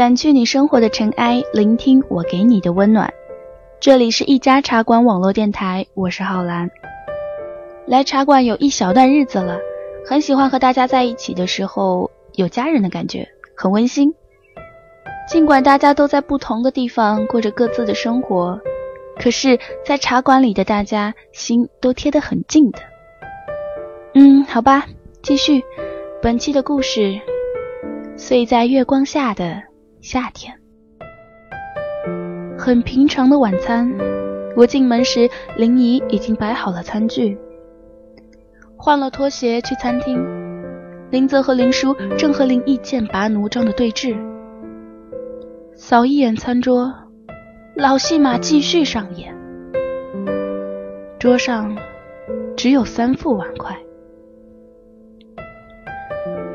掸去你生活的尘埃，聆听我给你的温暖。这里是一家茶馆网络电台，我是浩然。来茶馆有一小段日子了，很喜欢和大家在一起的时候有家人的感觉，很温馨。尽管大家都在不同的地方过着各自的生活，可是，在茶馆里的大家心都贴得很近的。嗯，好吧，继续本期的故事。睡在月光下的。夏天，很平常的晚餐。我进门时，林姨已经摆好了餐具。换了拖鞋去餐厅，林泽和林叔正和林毅剑拔弩张的对峙。扫一眼餐桌，老戏码继续上演。桌上只有三副碗筷，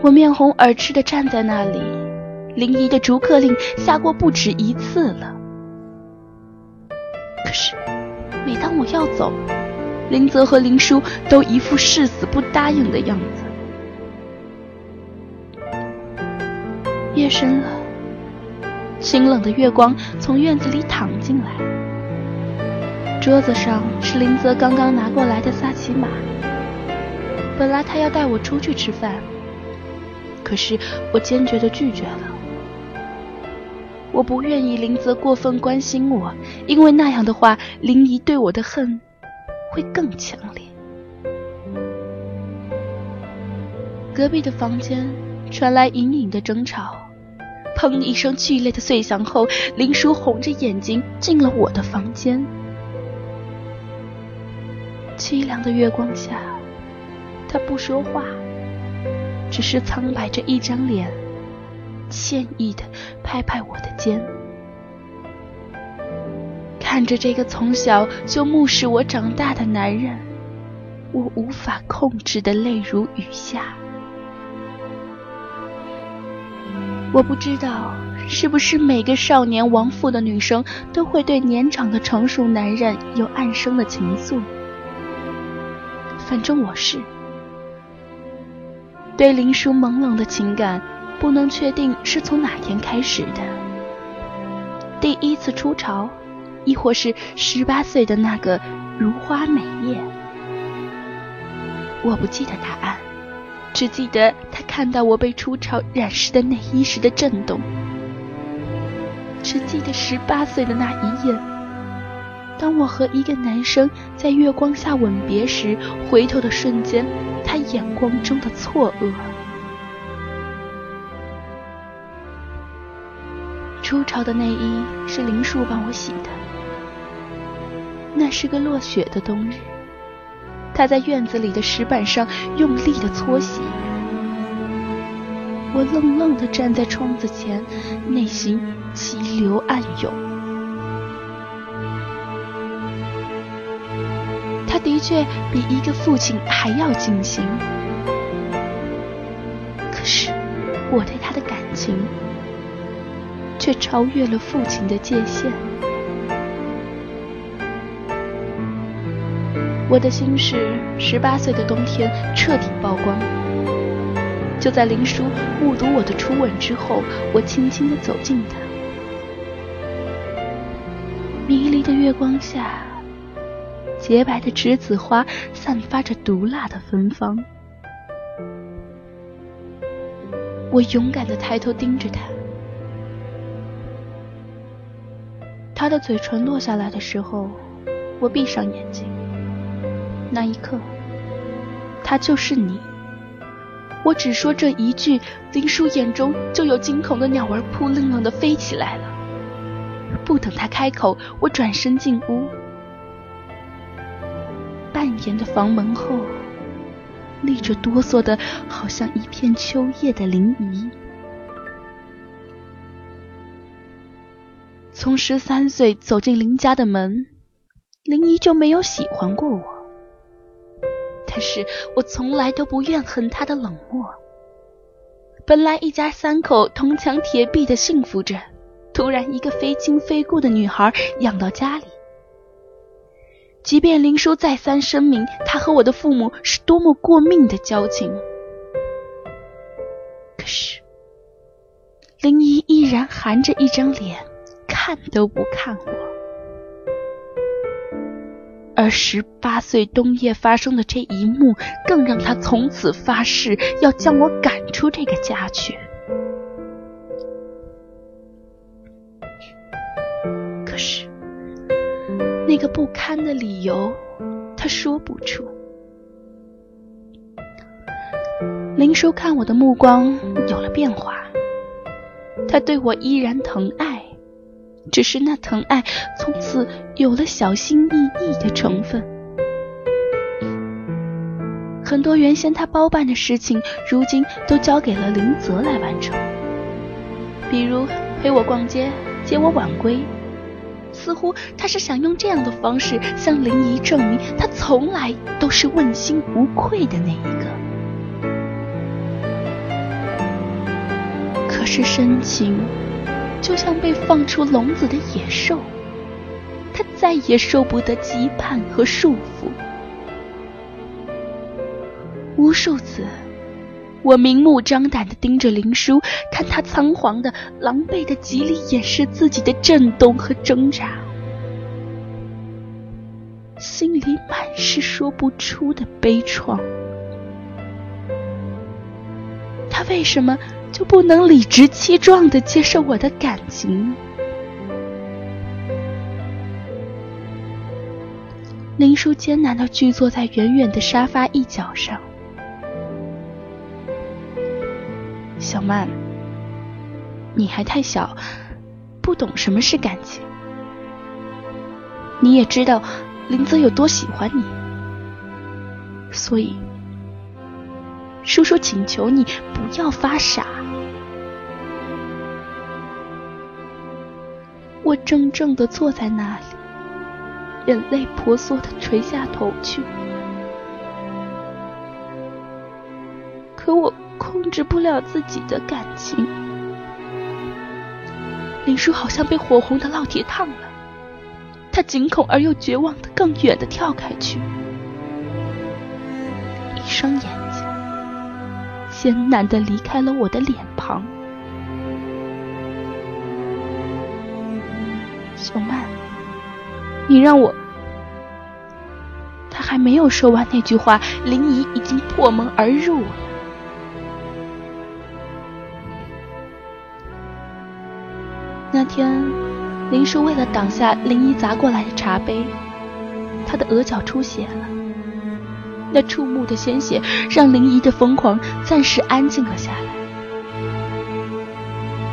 我面红耳赤的站在那里。林姨的逐客令下过不止一次了，可是每当我要走，林泽和林叔都一副誓死不答应的样子。夜深了，清冷的月光从院子里淌进来，桌子上是林泽刚刚拿过来的萨琪玛。本来他要带我出去吃饭，可是我坚决的拒绝了。我不愿意林泽过分关心我，因为那样的话，林姨对我的恨会更强烈。隔壁的房间传来隐隐的争吵，砰一声剧烈的碎响后，林叔红着眼睛进了我的房间。凄凉的月光下，他不说话，只是苍白着一张脸。歉意的拍拍我的肩，看着这个从小就目视我长大的男人，我无法控制的泪如雨下。我不知道是不是每个少年亡父的女生都会对年长的成熟男人有暗生的情愫，反正我是对林叔朦胧的情感。不能确定是从哪天开始的，第一次出潮，亦或是十八岁的那个如花美艳。我不记得答案，只记得他看到我被初潮染湿的内衣时的震动，只记得十八岁的那一夜，当我和一个男生在月光下吻别时，回头的瞬间，他眼光中的错愕。初潮的内衣是林树帮我洗的。那是个落雪的冬日，他在院子里的石板上用力的搓洗。我愣愣的站在窗子前，内心激流暗涌。他的确比一个父亲还要尽心，可是我对他的感情。却超越了父亲的界限。我的心事，十八岁的冬天彻底曝光。就在林叔目睹我的初吻之后，我轻轻的走近他。迷离的月光下，洁白的栀子花散发着毒辣的芬芳。我勇敢的抬头盯着他。他的嘴唇落下来的时候，我闭上眼睛。那一刻，他就是你。我只说这一句，林叔眼中就有惊恐的鸟儿扑棱棱的飞起来了。不等他开口，我转身进屋。半掩的房门后，立着哆嗦的，好像一片秋叶的林怡。从十三岁走进林家的门，林姨就没有喜欢过我。但是我从来都不怨恨她的冷漠。本来一家三口铜墙铁壁的幸福着，突然一个非亲非故的女孩养到家里。即便林叔再三声明，他和我的父母是多么过命的交情，可是林姨依然含着一张脸，看都不看我。而十八岁冬夜发生的这一幕，更让他从此发誓要将我赶出这个家去。可是。那个不堪的理由，他说不出。林叔看我的目光有了变化，他对我依然疼爱，只是那疼爱从此有了小心翼翼的成分。很多原先他包办的事情，如今都交给了林泽来完成，比如陪我逛街、接我晚归。似乎他是想用这样的方式向林怡证明，他从来都是问心无愧的那一个。可是深情就像被放出笼子的野兽，他再也受不得羁绊和束缚。无数次，我明目张胆的盯着林叔，看他仓皇的、狼狈的极力掩饰自己的震动和挣扎，心里满是说不出的悲怆。他为什么就不能理直气壮的接受我的感情？林叔艰难的居坐在远远的沙发一角上。小曼，你还太小，不懂什么是感情。你也知道林泽有多喜欢你，所以叔叔请求你不要发傻。我怔怔的坐在那里，眼泪婆娑的垂下头去，可我。控制不了自己的感情，林叔好像被火红的烙铁烫了，他惊恐而又绝望的更远的跳开去，一双眼艰难的离开了我的脸庞。小曼，你让我……他还没有说完那句话，林怡已经破门而入了。那天，林叔为了挡下林一砸过来的茶杯，他的额角出血了。那触目的鲜血让林怡的疯狂暂时安静了下来。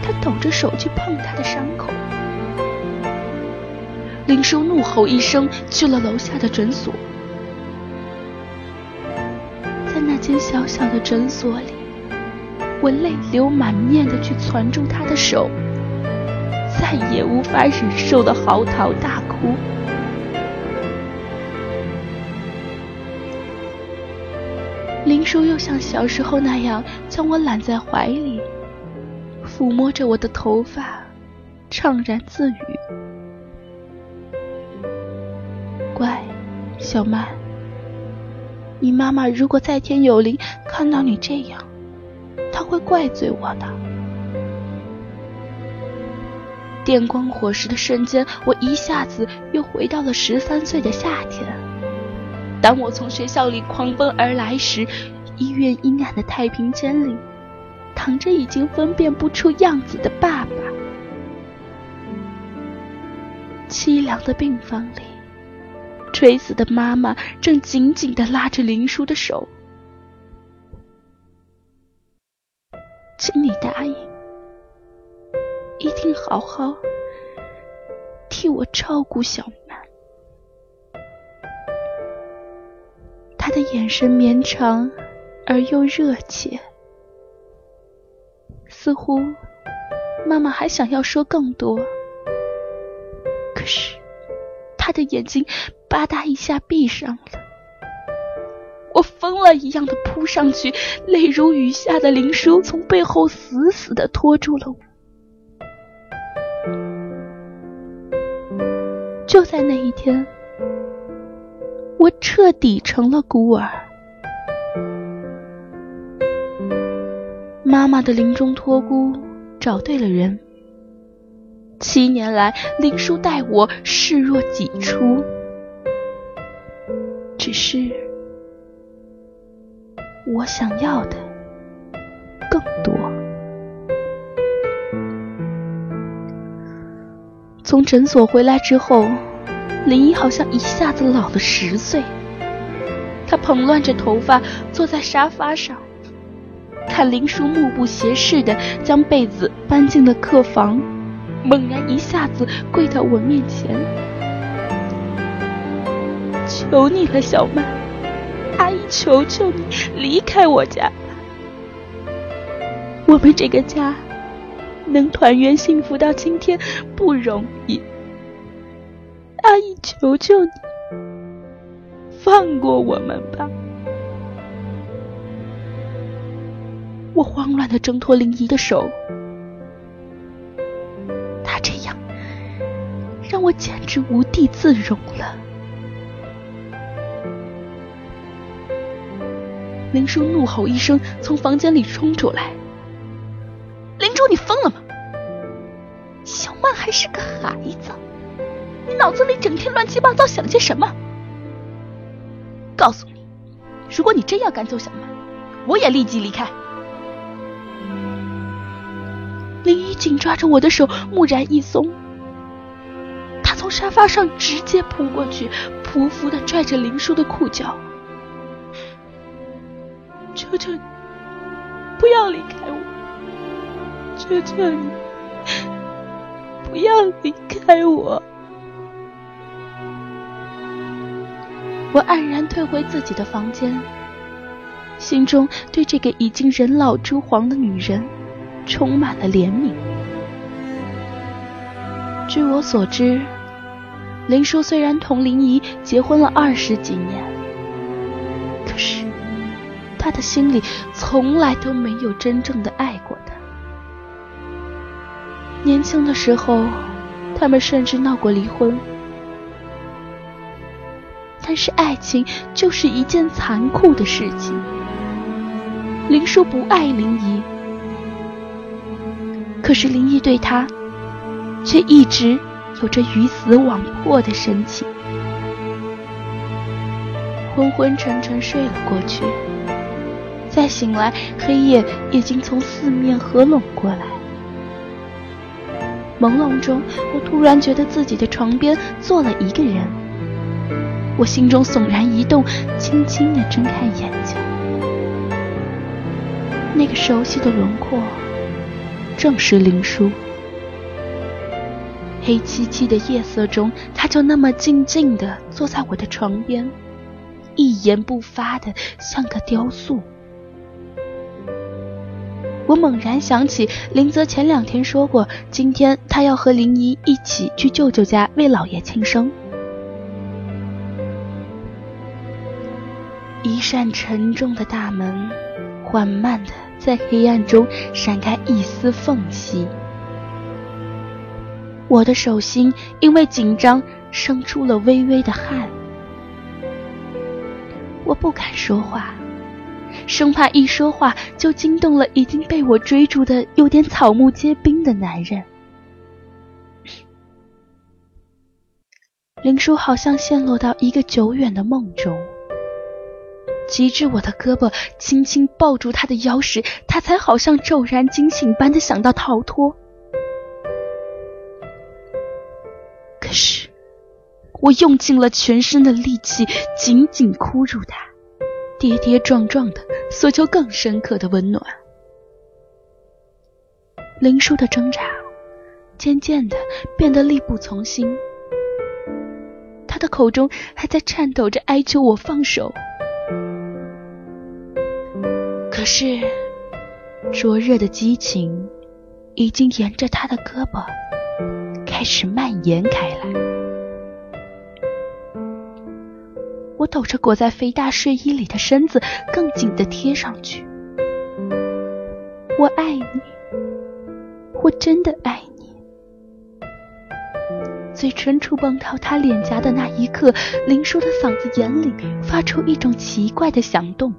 他抖着手去碰他的伤口。林叔怒吼一声，去了楼下的诊所。在那间小小的诊所里，我泪流满面的去攥住他的手。再也无法忍受的嚎啕大哭。林叔又像小时候那样将我揽在怀里，抚摸着我的头发，怅然自语：“乖，小曼，你妈妈如果在天有灵看到你这样，她会怪罪我的。”电光火石的瞬间，我一下子又回到了十三岁的夏天。当我从学校里狂奔而来时，医院阴暗的太平间里，躺着已经分辨不出样子的爸爸。凄凉的病房里，垂死的妈妈正紧紧地拉着林叔的手，请你答应。一定好好替我照顾小曼。的眼神绵长而又热切，似乎妈妈还想要说更多，可是她的眼睛吧嗒一下闭上了。我疯了一样的扑上去，泪如雨下的林叔从背后死死的拖住了我。就在那一天，彻底成了孤儿。妈妈的临终托孤找对了人，七年来林叔待我视若己出，只是。我想要的更多。从诊所回来之后，林一好像一下子老了十岁。蓬乱着头发，坐在沙发上，看林叔目不斜视的将被子搬进了客房，猛然一下子跪到我面前：“求你了，小曼。”阿姨，求求你离开我家！我们这个家能团圆幸福到今天不容易。阿姨，求求你放过我们吧！我慌乱的挣脱林姨的手，她这样让我简直无地自容了。林叔怒吼一声，从房间里冲出来：“林珠，你疯了吗？小曼还是个孩子，你脑子里整天乱七八糟想些什么？告诉你，如果你真要赶走小曼，我也立即离开。”林一紧抓着我的手，蓦然一松，他从沙发上直接扑过去，匍匐的拽着林叔的裤脚。求求你，不要离开我！求求你，不要离开我！我黯然退回自己的房间，心中对这个已经人老珠黄的女人充满了怜悯。据我所知，林叔虽然同林姨结婚了二十几年，可是……他的心里从来都没有真正的爱过她。年轻的时候，他们甚至闹过离婚。但是爱情就是一件残酷的事情。林叔不爱林怡，可是林姨对他却一直有着鱼死网破的深情。昏昏沉沉睡了过去。再醒来，黑夜已经从四面合拢过来。朦胧中，我突然觉得自己的床边坐了一个人。我心中悚然一动，轻轻地睁开眼睛。那个熟悉的轮廓，正是林叔。黑漆漆的夜色中，他就那么静静地坐在我的床边，一言不发的，像个雕塑。我猛然想起，林泽前两天说过，今天他要和林姨一起去舅舅家为老爷庆生。一扇沉重的大门，缓慢的在黑暗中闪开一丝缝隙。我的手心因为紧张生出了微微的汗，我不敢说话。生怕一说话就惊动了已经被我追逐的有点草木皆兵的男人。林叔好像陷落到一个久远的梦中，极至我的胳膊轻轻抱住他的腰时，他才好像骤然惊醒般的想到逃脱。可是，我用尽了全身的力气，紧紧箍住他。跌跌撞撞的，索求更深刻的温暖。林叔的挣扎渐渐的变得力不从心，他的口中还在颤抖着哀求我放手。可是，灼热的激情已经沿着他的胳膊开始蔓延开来。我抖着裹在肥大睡衣里的身子，更紧地贴上去。我爱你，我真的爱你。嘴唇触碰到他脸颊的那一刻，林叔的嗓子眼里发出一种奇怪的响动。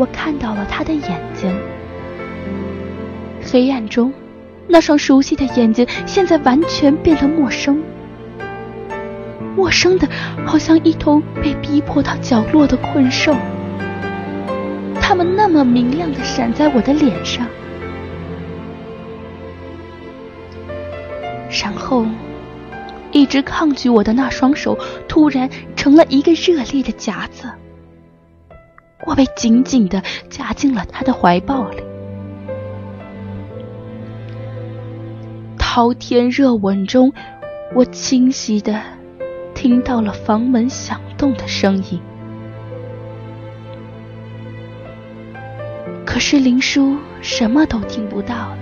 我看到了他的眼睛。黑暗中，那双熟悉的眼睛现在完全变得陌生，陌生的，好像一头被逼迫到角落的困兽。他们那么明亮的闪在我的脸上，然后，一直抗拒我的那双手突然成了一个热烈的夹子。我被紧紧的夹进了他的怀抱里，滔天热吻中，我清晰的听到了房门响动的声音。可是林叔什么都听不到了，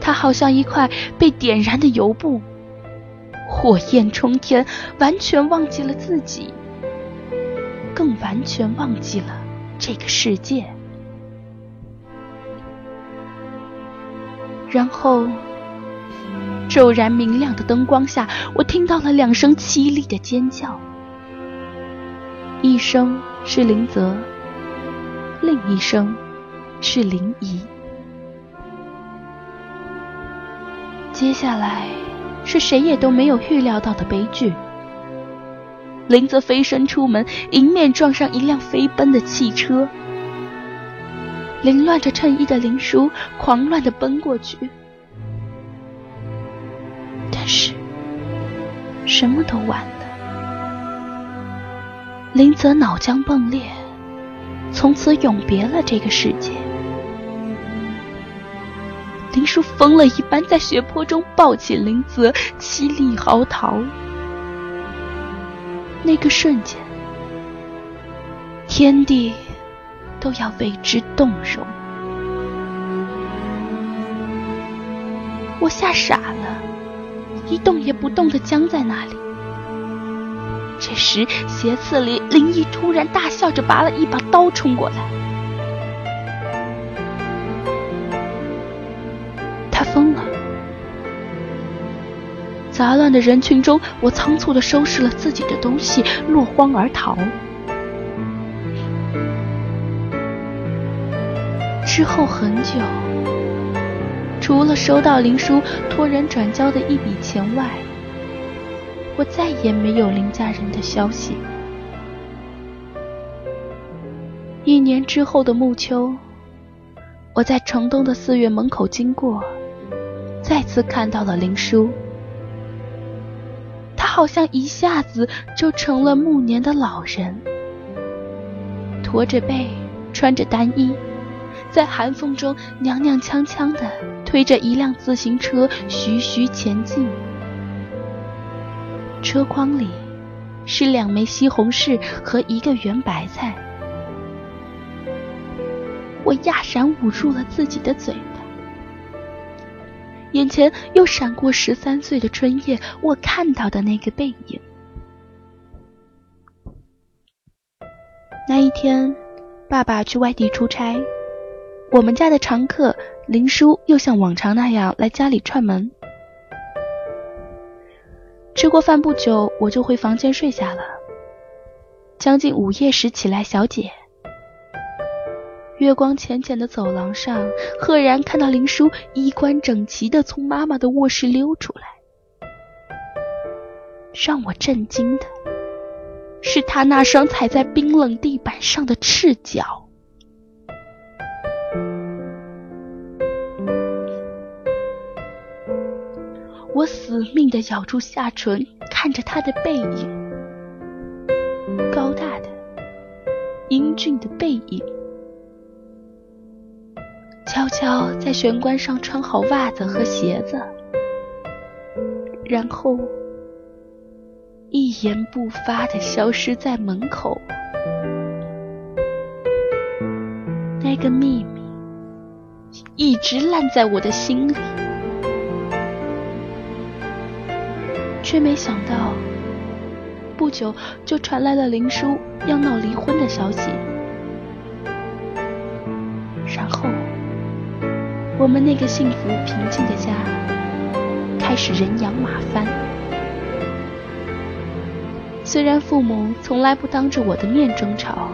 他好像一块被点燃的油布，火焰冲天，完全忘记了自己。更完全忘记了这个世界。然后，骤然明亮的灯光下，我听到了两声凄厉的尖叫，一声是林泽，另一声是林怡。接下来是谁也都没有预料到的悲剧。林泽飞身出门，迎面撞上一辆飞奔的汽车。凌乱着衬衣的林叔狂乱的奔过去，但是什么都晚了。林泽脑浆迸裂，从此永别了这个世界。林叔疯了一般在血泊中抱起林泽，凄厉嚎啕。那个瞬间，天地都要为之动容。我吓傻了，一动也不动的僵在那里。这时，斜刺里林毅突然大笑着拔了一把刀冲过来，他疯了。杂乱的人群中，我仓促的收拾了自己的东西，落荒而逃。之后很久，除了收到林叔托人转交的一笔钱外，我再也没有林家人的消息。一年之后的暮秋，我在城东的寺院门口经过，再次看到了林叔。好像一下子就成了暮年的老人，驼着背，穿着单衣，在寒风中踉踉跄跄的推着一辆自行车徐徐前进。车筐里是两枚西红柿和一个圆白菜，我哑然捂住了自己的嘴。眼前又闪过十三岁的春夜，我看到的那个背影。那一天，爸爸去外地出差，我们家的常客林叔又像往常那样来家里串门。吃过饭不久，我就回房间睡下了。将近午夜时起来小解。月光浅浅的走廊上，赫然看到林叔衣冠整齐的从妈妈的卧室溜出来。让我震惊的是他那双踩在冰冷地板上的赤脚。我死命的咬住下唇，看着他的背影，高大的、英俊的背影。悄悄在玄关上穿好袜子和鞋子，然后一言不发的消失在门口。那个秘密一直烂在我的心里，却没想到不久就传来了林叔要闹离婚的消息，然后我们那个幸福平静的家开始人仰马翻。虽然父母从来不当着我的面争吵。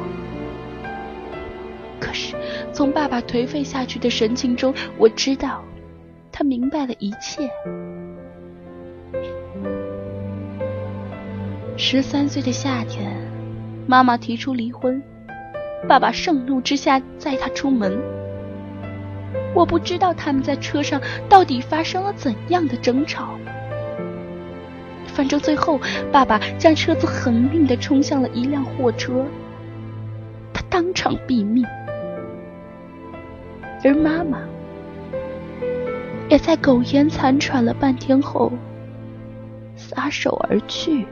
可是从爸爸颓废下去的神情中，我知道他明白了一切。十三岁的夏天，妈妈提出离婚，爸爸盛怒之下载她出门。我不知道他们在车上到底发生了怎样的争吵，反正最后爸爸将车子狠命的冲向了一辆货车，他当场毙命。而妈妈也在苟延残喘了半天后撒手而去。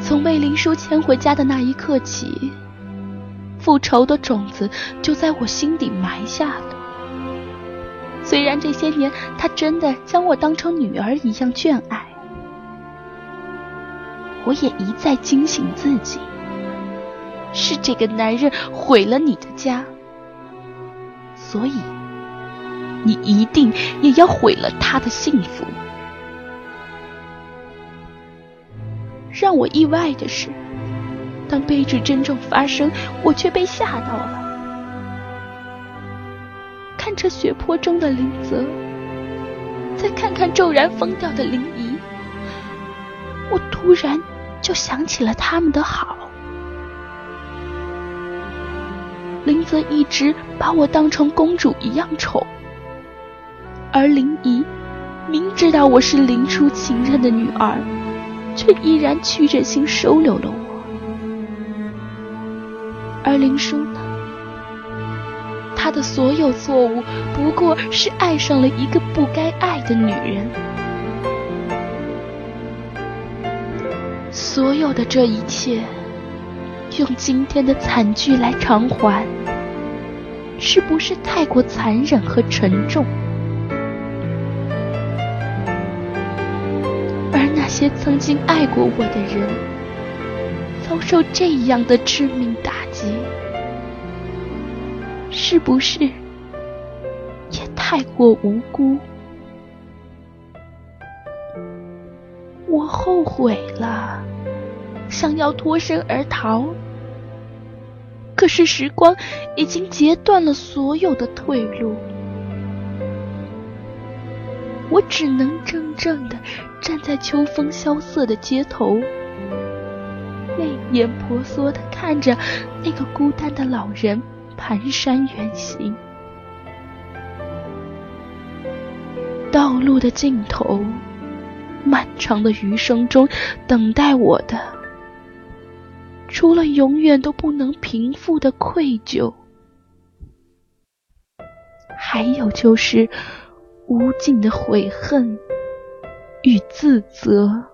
从被林叔牵回家的那一刻起，复仇的种子就在我心底埋下了。虽然这些年他真的将我当成女儿一样眷爱，我也一再惊醒自己。是这个男人毁了你的家，所以你一定也要毁了他的幸福。让我意外的是，当悲剧真正发生，我却被吓到了。看着血泊中的林泽，再看看骤然疯掉的林怡，我突然就想起了他们的好。林泽一直把我当成公主一样宠，而林怡明知道我是林初情人的女儿，却依然屈着心收留了我。而林叔呢？他的所有错误不过是爱上了一个不该爱的女人。所有的这一切。用今天的惨剧来偿还，是不是太过残忍和沉重？而那些曾经爱过我的人，遭受这样的致命打击，是不是也太过无辜？我后悔了，想要脱身而逃。可是时光已经截断了所有的退路，我只能怔怔的站在秋风萧瑟的街头，泪眼婆娑的看着那个孤单的老人蹒跚远行。道路的尽头，漫长的余生中，等待我的。除了永远都不能平复的愧疚，还有就是无尽的悔恨与自责。